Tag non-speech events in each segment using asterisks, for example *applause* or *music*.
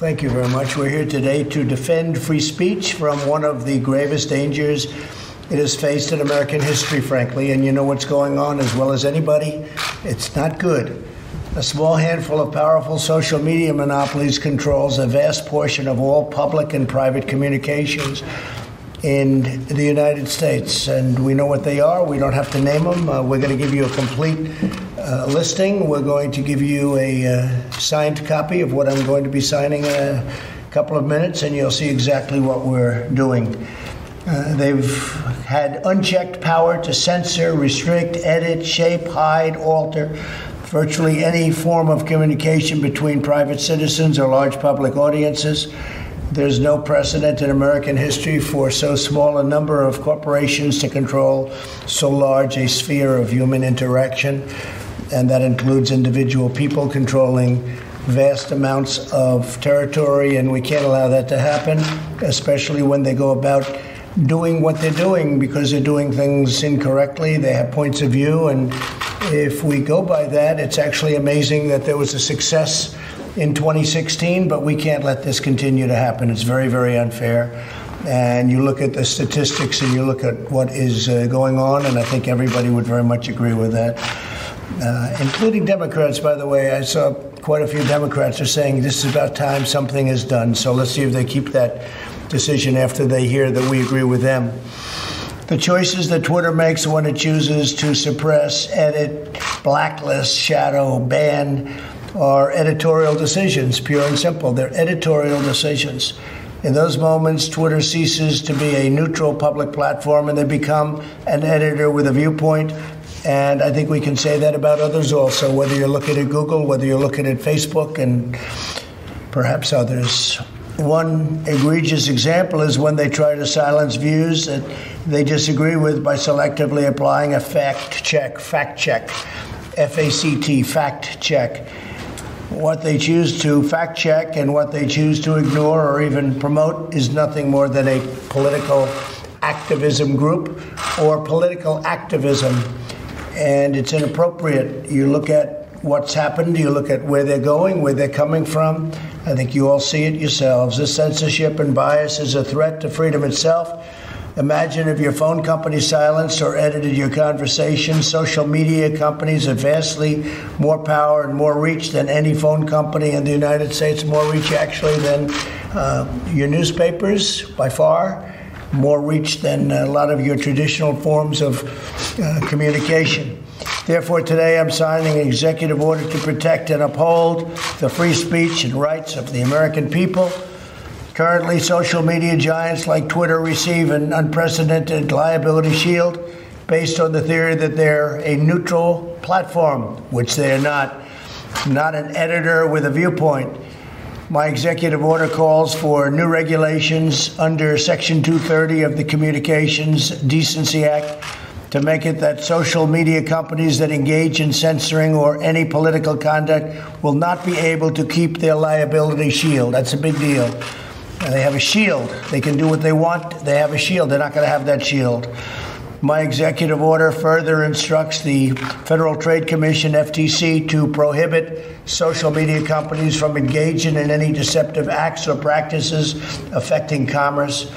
Thank you very much. We're here today to defend free speech from one of the gravest dangers it has faced in American history, frankly. And you know what's going on as well as anybody. It's not good. A small handful of powerful social media monopolies controls a vast portion of all public and private communications in the United States. And we know what they are. We don't have to name them. Uh, we're going to give you a complete uh, listing. We're going to give you a uh, signed copy of what I'm going to be signing in a couple of minutes, and you'll see exactly what we're doing. Uh, they've had unchecked power to censor, restrict, edit, shape, hide, alter virtually any form of communication between private citizens or large public audiences. There's no precedent in American history for so small a number of corporations to control so large a sphere of human interaction, and that includes individual people controlling vast amounts of territory, and we can't allow that to happen, especially when they go about doing what they're doing because they're doing things incorrectly. They have points of view, and if we go by that, it's actually amazing that there was a success in 2016, but we can't let this continue to happen. It's very, very unfair. And you look at the statistics and you look at what is uh, going on, and I think everybody would very much agree with that, uh, including Democrats, by the way. I saw quite a few Democrats are saying this is about time something is done. So let's see if they keep that decision after they hear that we agree with them. The choices that Twitter makes when it chooses to suppress, edit, blacklist, shadow, ban, are editorial decisions, pure and simple. They're editorial decisions. In those moments, Twitter ceases to be a neutral public platform and they become an editor with a viewpoint. And I think we can say that about others also, whether you're looking at Google, whether you're looking at Facebook, and perhaps others. One egregious example is when they try to silence views that they disagree with by selectively applying a fact check, fact check, F A C T, fact check what they choose to fact check and what they choose to ignore or even promote is nothing more than a political activism group or political activism. And it's inappropriate. You look at what's happened, you look at where they're going, where they're coming from. I think you all see it yourselves. This censorship and bias is a threat to freedom itself Imagine if your phone company silenced or edited your conversation. Social media companies have vastly more power and more reach than any phone company in the United States, more reach actually than uh, your newspapers by far, more reach than a lot of your traditional forms of uh, communication. Therefore, today I'm signing an executive order to protect and uphold the free speech and rights of the American people Currently, social media giants like Twitter receive an unprecedented liability shield based on the theory that they're a neutral platform, which they are not, not an editor with a viewpoint. My executive order calls for new regulations under Section 230 of the Communications Decency Act to make it that social media companies that engage in censoring or any political conduct will not be able to keep their liability shield. That's a big deal. They have a shield. They can do what they want. They have a shield. They're not going to have that shield. My executive order further instructs the Federal Trade Commission, FTC, to prohibit social media companies from engaging in any deceptive acts or practices affecting commerce.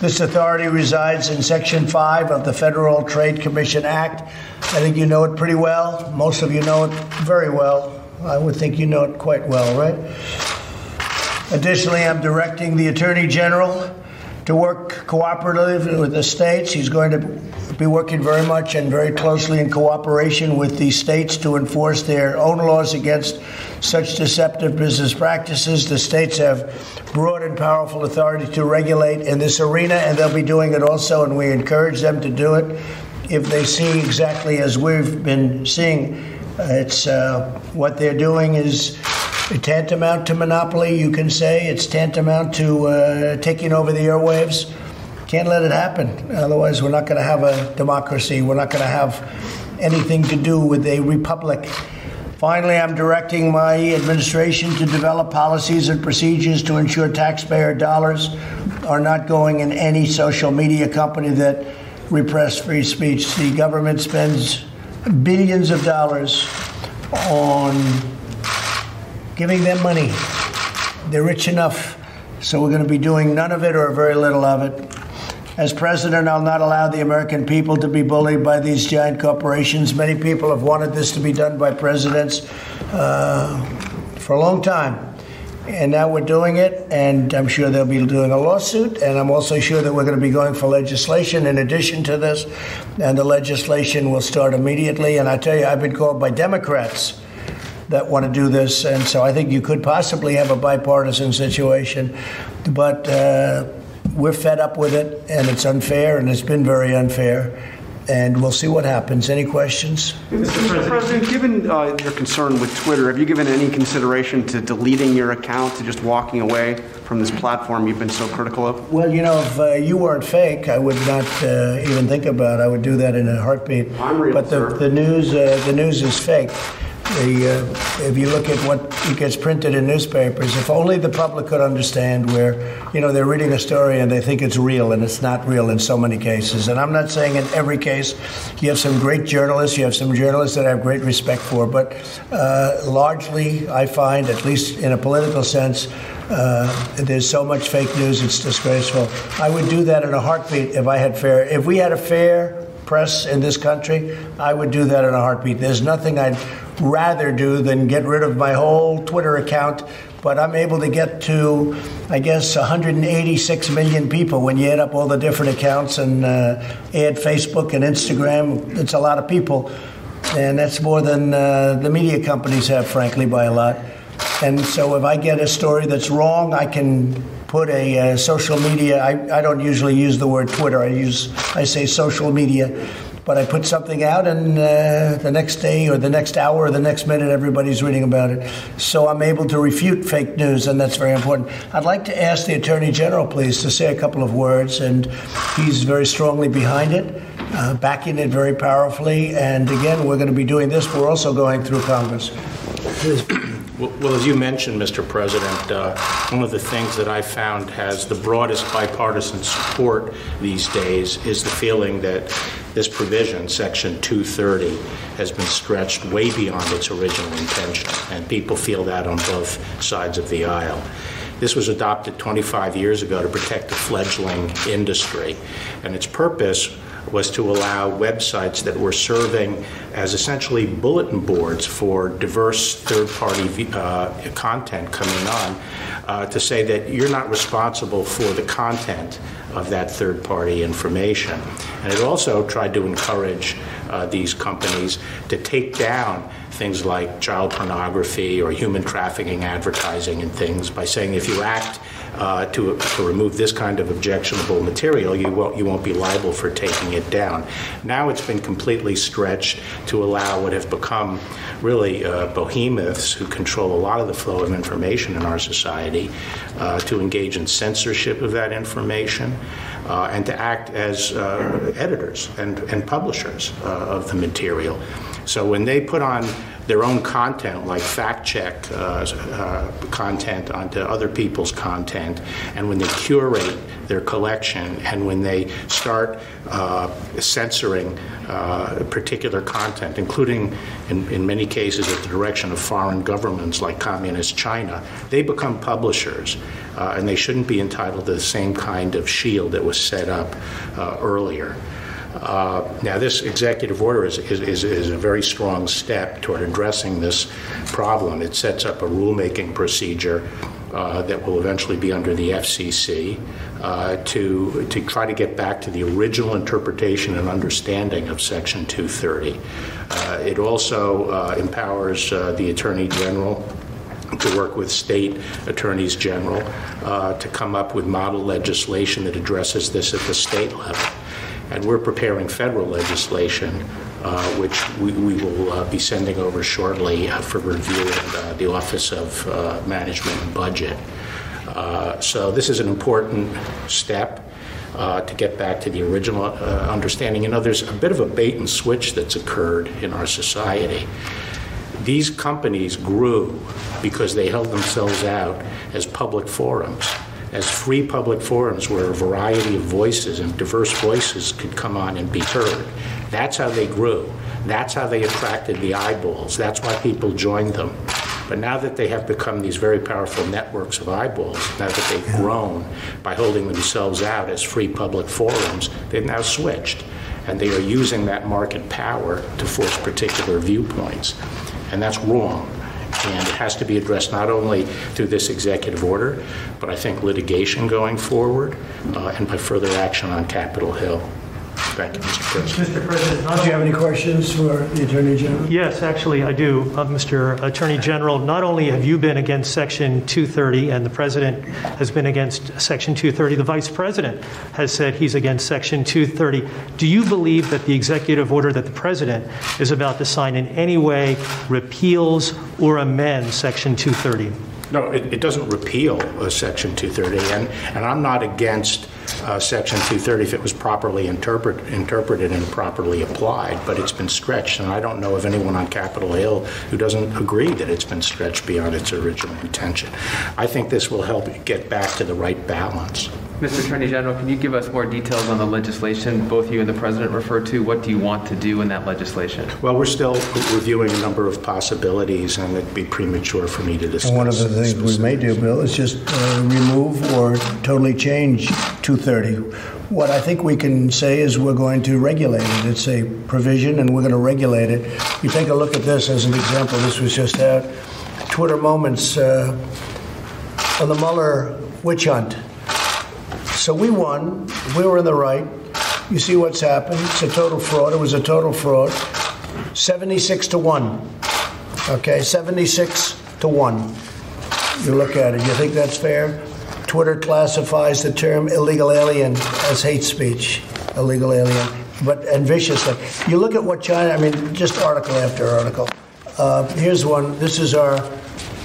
This authority resides in Section 5 of the Federal Trade Commission Act. I think you know it pretty well. Most of you know it very well. I would think you know it quite well, right? Additionally, I'm directing the Attorney General to work cooperatively with the states. He's going to be working very much and very closely in cooperation with the states to enforce their own laws against such deceptive business practices. The states have broad and powerful authority to regulate in this arena, and they'll be doing it also, and we encourage them to do it if they see exactly as we've been seeing. It's uh, what they're doing is tantamount to monopoly, you can say. It's tantamount to uh, taking over the airwaves. Can't let it happen. Otherwise, we're not going to have a democracy. We're not going to have anything to do with a republic. Finally, I'm directing my administration to develop policies and procedures to ensure taxpayer dollars are not going in any social media company that repress free speech. The government spends billions of dollars on giving them money. they're rich enough, so we're going to be doing none of it or very little of it. As president, I'll not allow the American people to be bullied by these giant corporations. Many people have wanted this to be done by presidents uh, for a long time. And now we're doing it, and I'm sure they'll be doing a lawsuit. And I'm also sure that we're going to be going for legislation in addition to this. And the legislation will start immediately. And I tell you, I've been called by Democrats that want to do this. And so I think you could possibly have a bipartisan situation. But uh, we're fed up with it, and it's unfair, and it's been very unfair and we'll see what happens. Any questions? Mr. President, given uh, your concern with Twitter, have you given any consideration to deleting your account, to just walking away from this platform you've been so critical of? Well, you know, if uh, you weren't fake, I would not uh, even think about it. I would do that in a heartbeat. I'm real, but the, sir. the news, uh, the news is fake. The, uh, if you look at what gets printed in newspapers, if only the public could understand where, you know, they're reading a story and they think it's real and it's not real in so many cases. And I'm not saying in every case. You have some great journalists, you have some journalists that I have great respect for, but uh, largely, I find, at least in a political sense, uh, there's so much fake news, it's disgraceful. I would do that in a heartbeat if I had fair, if we had a fair press in this country, I would do that in a heartbeat. There's nothing I'd rather do than get rid of my whole Twitter account. But I'm able to get to, I guess, 186 million people when you add up all the different accounts and uh, add Facebook and Instagram. It's a lot of people. And that's more than uh, the media companies have, frankly, by a lot. And so if I get a story that's wrong, I can put a uh, social media. I, I don't usually use the word Twitter. I use I say social media, but I put something out, and uh, the next day or the next hour or the next minute, everybody's reading about it. So I'm able to refute fake news, and that's very important. I'd like to ask the Attorney General, please, to say a couple of words, and he's very strongly behind it. Uh, backing it very powerfully. And again, we're going to be doing this. We're also going through Congress. *clears throat* Well, as you mentioned, Mr. President, uh, one of the things that I found has the broadest bipartisan support these days is the feeling that this provision, Section 230, has been stretched way beyond its original intention, and people feel that on both sides of the aisle. This was adopted 25 years ago to protect the fledgling industry, and its purpose was to allow websites that were serving as essentially bulletin boards for diverse third party uh, content coming on uh, to say that you're not responsible for the content of that third party information. And it also tried to encourage uh, these companies to take down things like child pornography or human trafficking advertising and things by saying if you act uh, to, to remove this kind of objectionable material, you won't, you won't be liable for taking it down. Now it's been completely stretched to allow what have become really uh, behemoths who control a lot of the flow of information in our society uh, to engage in censorship of that information. Uh, and to act as uh, editors and, and publishers uh, of the material. So when they put on their own content, like fact check uh, uh, content onto other people's content, and when they curate their collection, and when they start uh, censoring uh, particular content, including in, in many cases at the direction of foreign governments like Communist China, they become publishers, uh, and they shouldn't be entitled to the same kind of shield that was set up uh, earlier. Uh, now, this executive order is, is, is, a very strong step toward addressing this problem. It sets up a rulemaking procedure uh, that will eventually be under the FCC uh, to, to try to get back to the original interpretation and understanding of Section 230. Uh, it also uh, empowers the Attorney General to work with state attorneys general uh, to come up with model legislation that addresses this at the state level. And we're preparing federal legislation, uh, which we, we will uh, be sending over shortly uh, for review at uh, the Office of uh, Management and Budget. So this is an important step. to get back to the original understanding. You know, there's a bit of a bait and switch that's occurred in our society. These companies grew because they held themselves out as public forums as free public forums where a variety of voices and diverse voices could come on and be heard. That's how they grew. That's how they attracted the eyeballs. That's why people joined them. But now that they have become these very powerful networks of eyeballs, now that they've grown by holding themselves out as free public forums, they've now switched. And they are using that market power to force particular viewpoints. And that's wrong. And it has to be addressed not only through this executive order, but I think litigation going forward uh, and by further action on Capitol Hill. Thank you, Mr. President. Mr. President, do you have any questions for the Attorney General? Yes, actually, I do. Uh, Mr. Attorney General, not only have you been against Section 230 and the President has been against Section 230, the Vice President has said he's against Section 230. Do you believe that the executive order that the President is about to sign in any way repeals or amends Section 230? No, it, it doesn't repeal uh, Section 230, and, and I'm not against uh, Section 230 if it was properly interpret, interpreted and properly applied, but it's been stretched, and I don't know of anyone on Capitol Hill who doesn't agree that it's been stretched beyond its original intention. I think this will help get back to the right balance. Mr. Attorney General, can you give us more details on the legislation both you and the President referred to? What do you want to do in that legislation? Well, we're still reviewing a number of possibilities, and it'd be premature for me to discuss. And one of the things we may do, Bill, is just uh, remove or totally change 230. What I think we can say is we're going to regulate it. It's a provision, and we're going to regulate it. You take a look at this as an example. This was just out. Twitter moments uh, on the Mueller witch hunt. So we won. We were in the right. You see what's happened. It's a total fraud. It was a total fraud. 76 to 1. Okay, 76 to 1. You look at it. You think that's fair? Twitter classifies the term illegal alien as hate speech. Illegal alien. But, and viciously. You look at what China, I mean, just article after article. Uh, here's one. This is our,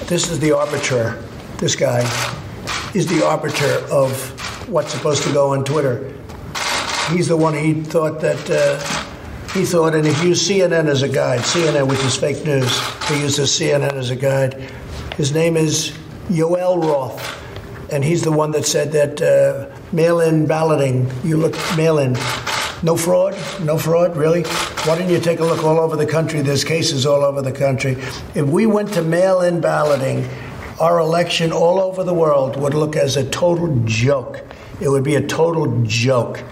this is the arbiter. This guy is the arbiter of what's supposed to go on Twitter. He's the one he thought that uh, he thought, and he used CNN as a guide. CNN, which is fake news, he uses CNN as a guide. His name is Yoel Roth, and he's the one that said that uh, mail-in balloting. You look mail-in. No fraud? No fraud? Really? Why don't you take a look all over the country? There's cases all over the country. If we went to mail in balloting, our election all over the world would look as a total joke. It would be a total joke.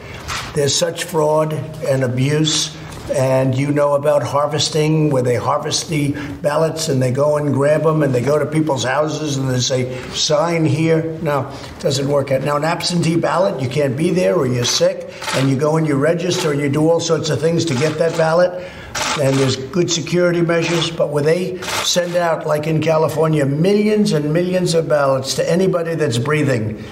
There's such fraud and abuse, and you know about harvesting, where they harvest the ballots and they go and grab them and they go to people's houses and they say, sign here. No, it doesn't work out. Now, an absentee ballot, you can't be there or you're sick, and you go and you register and you do all sorts of things to get that ballot and there's good security measures, but where they send out, like in California, millions and millions of ballots to anybody that's breathing.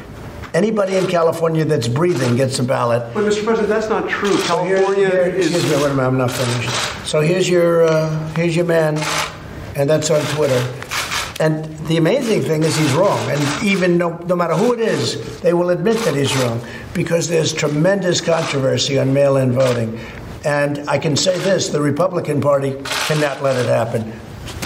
Anybody in California that's breathing gets a ballot. But, Mr. President, that's not true. So here- California here- is. Excuse me, wait a minute, I'm not finished. So here's your, uh, here's your man, and that's on Twitter. And the amazing thing is he's wrong. And even no, no matter who it is, they will admit that he's wrong because there's tremendous controversy on mail-in voting. And I can say this, the Republican Party cannot let it happen.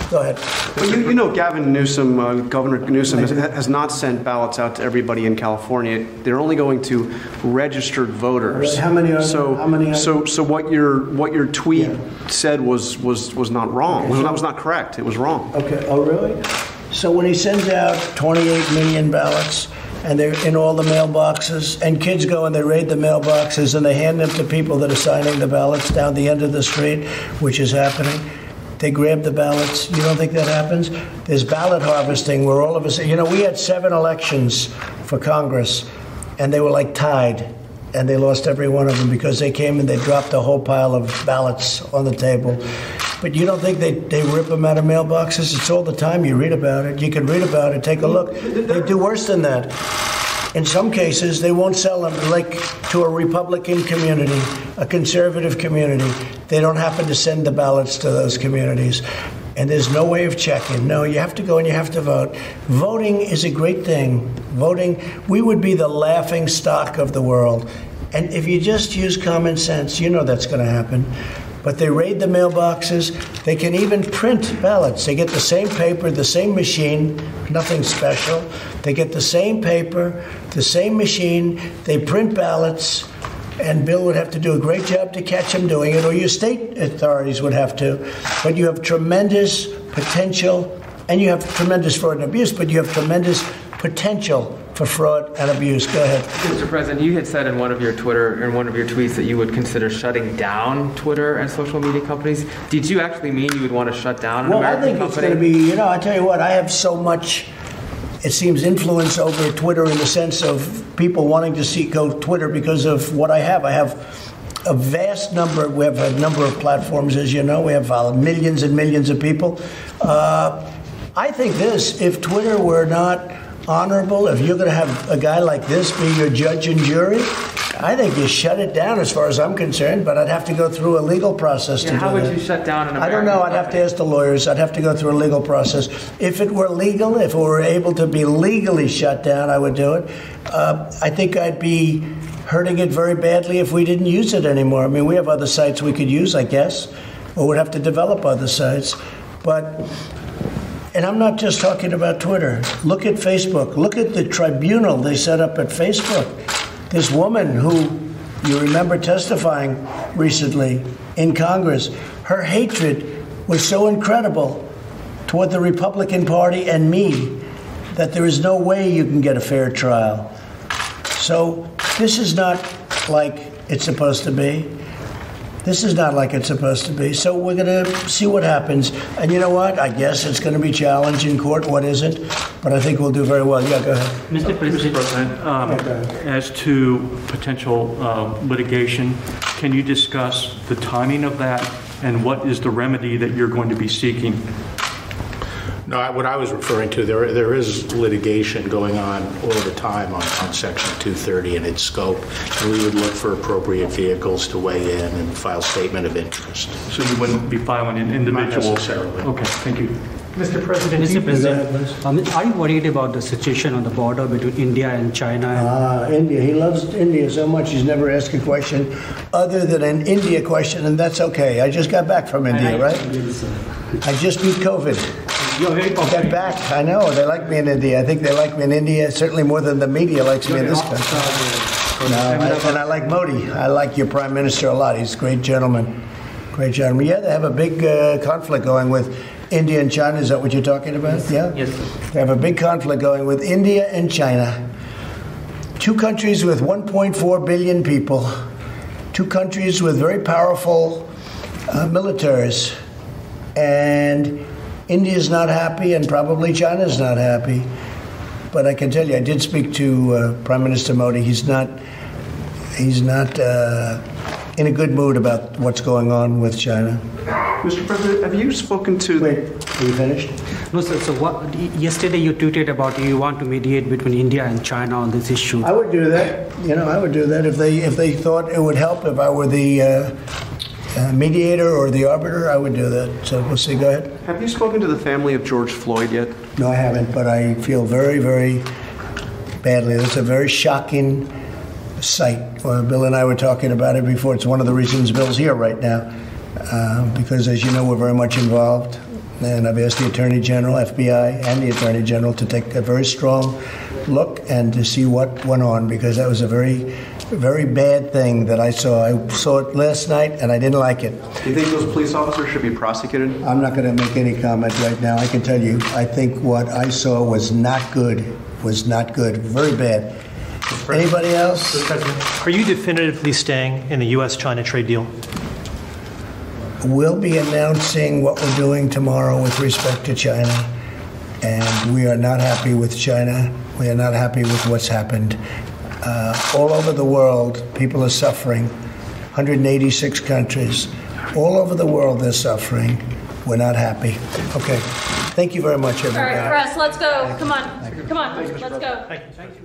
Go ahead. But you, you know, Gavin Newsom, uh, Governor Newsom, has, has not sent ballots out to everybody in California. They're only going to registered voters. How many are there? So, How many are so, so what your what your tweet Yeah. said was was was not wrong. Was, that was not correct. It was wrong. Okay, oh, really? So when he sends out 28 million ballots, and they're in all the mailboxes, and kids go and they raid the mailboxes and they hand them to people that are signing the ballots down the end of the street, which is happening. They grab the ballots. You don't think that happens? There's ballot harvesting where all of us, you know, we had seven elections for Congress, and they were like tied and they lost every one of them because they came and they dropped a whole pile of ballots on the table. But you don't think they, they rip them out of mailboxes? It's all the time. You read about it. You can read about it. Take a look. They do worse than that. In some cases, they won't sell them like to a Republican community, a conservative community. They don't happen to send the ballots to those communities. And there's no way of checking. No, you have to go and you have to vote. Voting is a great thing. Voting, we would be the laughing stock of the world. And if you just use common sense, you know that's going to happen. But they raid the mailboxes. They can even print ballots. They get the same paper, the same machine, nothing special. They get the same paper, the same machine. They print ballots. And Bill would have to do a great job to catch him doing it, or your state authorities would have to. But you have tremendous potential and you have tremendous fraud and abuse, but you have tremendous potential for fraud and abuse. Go ahead. Mr. President, you had said in one of your Twitter, in one of your tweets that you would consider shutting down Twitter and social media companies. Did you actually mean you would want to shut down an Well, I American think it's going to be, you know, I tell you what, I have so much, it seems, influence over Twitter in the sense of people wanting to see go Twitter because of what I have. I have a vast number, we have a number of platforms, as you know, we have uh, millions and millions of people. Uh, I think this, if Twitter were not honorable, if you're going to have a guy like this be your judge and jury, I think you shut it down as far as I'm concerned, but I'd have to go through a legal process to Yeah, do how would that. you shut down an I don't know. I'd have to ask the lawyers. I'd have to go through a legal process. If it were legal, if it were able to be legally shut down, I would do it. Uh, I think I'd be hurting it very badly if we didn't use it anymore. I mean, we have other sites we could use, I guess, or would have to develop other sites. But and I'm not just talking about Twitter. Look at Facebook. Look at the tribunal they set up at Facebook. This woman who you remember testifying recently in Congress, her hatred was so incredible toward the Republican Party and me that there is no way you can get a fair trial. So this is not like it's supposed to be. This is not like it's supposed to be. So we're going to see what happens. And you know what? I guess it's going to be challenged in court. What isn't? But I think we'll do very well. Yeah, go ahead. Mr. President, um, as to potential uh, litigation, can you discuss the timing of that and what is the remedy that you're going to be seeking? No, I- what I was referring to, there, there is litigation going on all the time on, on Section 230 and its scope, and we would look for appropriate vehicles to weigh in and file statement of interest. So you wouldn't be filing an individual? necessarily. Okay, thank you. Mr. President, Mr. President, um, are you worried about the situation on the border between India and China? and- Ah, India. He loves India so much he's never asked a question other than an India question, and that's okay. I just got back from India, right? Yes, sir. I just beat COVID. You're very I back. I know. They like me in India. I think they like me in India certainly more than the media likes me in this country. No, I- and I like Modi. I like your prime minister a lot. He's a great gentleman. Great gentleman. Yeah, they have a big uh, conflict going with India and China. Is that what you're talking about? Yeah? Yes, sir. They have a big conflict going with India and China. Two countries with 1.4 billion people. Two countries with very powerful uh, militaries. And India's not happy, and probably China's not happy. But I can tell you, I did speak to uh, Prime Minister Modi. He's not, he's not uh, in a good mood about what's going on with China. Mr. President, have you spoken to Wait, are you finished? No, sir. So what, yesterday you tweeted about you want to mediate between India and China on this issue. I would do that. You know, I would do that if they if they thought it would help. If I were the uh, uh, mediator or the arbiter, I would do that. So we'll see. Go ahead. Have you spoken to the family of George Floyd yet? No, I haven't, but I feel very, very badly. It's a very shocking sight. Well, Bill and I were talking about it before. It's one of the reasons Bill's here right now, uh, because as you know, we're very much involved. And I've asked the Attorney General, FBI, and the Attorney General to take a very strong look and to see what went on, because that was a very, very bad thing that I saw. I saw it last night, and I didn't like it. Do you think those police officers should be prosecuted? I'm not going to make any comment right now. I can tell you, I think what I saw was not good. Was not good. Very bad. Anybody else? are you definitively staying in the U.S.-China trade deal? We'll be announcing what we're doing tomorrow with respect to China, and we are not happy with China. We are not happy with what's happened. Uh, all over the world, people are suffering. 186 countries. All over the world, they're suffering. We're not happy. Okay. Thank you very much, All everybody. right, press, let's go. Come on, come on, let's go. Thank you.